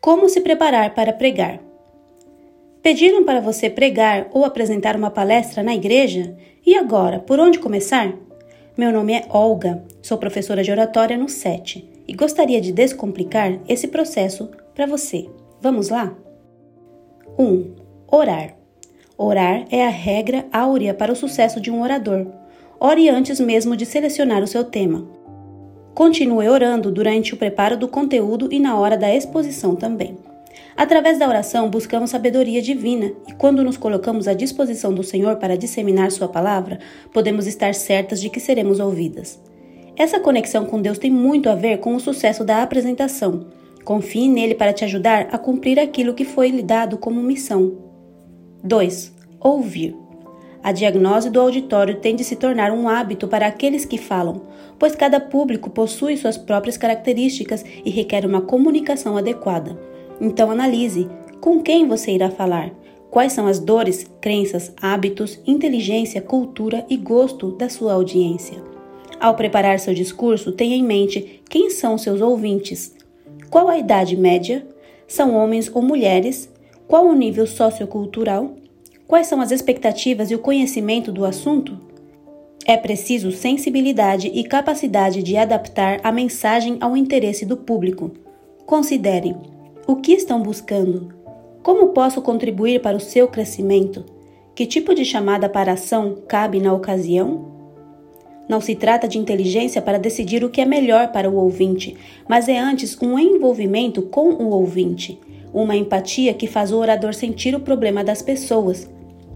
Como se preparar para pregar? Pediram para você pregar ou apresentar uma palestra na igreja? E agora, por onde começar? Meu nome é Olga, sou professora de oratória no SET e gostaria de descomplicar esse processo para você. Vamos lá? 1. Um, orar. Orar é a regra áurea para o sucesso de um orador. Ore antes mesmo de selecionar o seu tema. Continue orando durante o preparo do conteúdo e na hora da exposição também. Através da oração, buscamos sabedoria divina e, quando nos colocamos à disposição do Senhor para disseminar Sua palavra, podemos estar certas de que seremos ouvidas. Essa conexão com Deus tem muito a ver com o sucesso da apresentação. Confie nele para te ajudar a cumprir aquilo que foi lhe dado como missão. 2. Ouvir. A diagnose do auditório tem de se tornar um hábito para aqueles que falam, pois cada público possui suas próprias características e requer uma comunicação adequada. Então analise com quem você irá falar, quais são as dores, crenças, hábitos, inteligência, cultura e gosto da sua audiência. Ao preparar seu discurso, tenha em mente quem são seus ouvintes, qual a idade média, são homens ou mulheres, qual o nível sociocultural, Quais são as expectativas e o conhecimento do assunto? É preciso sensibilidade e capacidade de adaptar a mensagem ao interesse do público. Considere: o que estão buscando? Como posso contribuir para o seu crescimento? Que tipo de chamada para ação cabe na ocasião? Não se trata de inteligência para decidir o que é melhor para o ouvinte, mas é antes um envolvimento com o ouvinte, uma empatia que faz o orador sentir o problema das pessoas,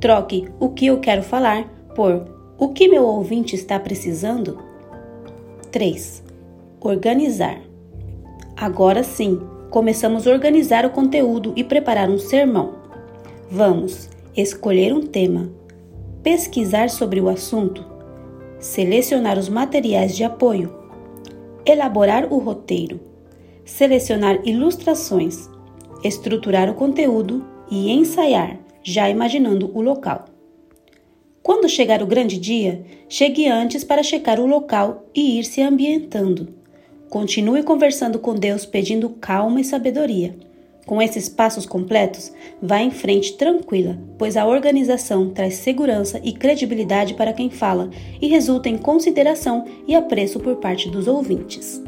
Troque o que eu quero falar por o que meu ouvinte está precisando. 3. Organizar. Agora sim, começamos a organizar o conteúdo e preparar um sermão. Vamos escolher um tema, pesquisar sobre o assunto, selecionar os materiais de apoio, elaborar o roteiro, selecionar ilustrações, estruturar o conteúdo e ensaiar já imaginando o local. Quando chegar o grande dia, chegue antes para checar o local e ir se ambientando. Continue conversando com Deus pedindo calma e sabedoria. Com esses passos completos, vá em frente tranquila, pois a organização traz segurança e credibilidade para quem fala e resulta em consideração e apreço por parte dos ouvintes.